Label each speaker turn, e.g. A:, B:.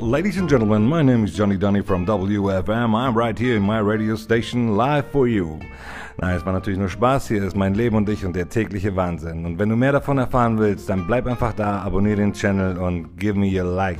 A: ladies and gentlemen, my name is Johnny Dunny from WFM. I'm right here in my radio station live for you. Nein, es war natürlich nur Spaß. Hier ist mein Leben und ich und der tägliche Wahnsinn. Und wenn du mehr davon erfahren willst, dann bleib einfach da, abonniere den Channel und give me a like.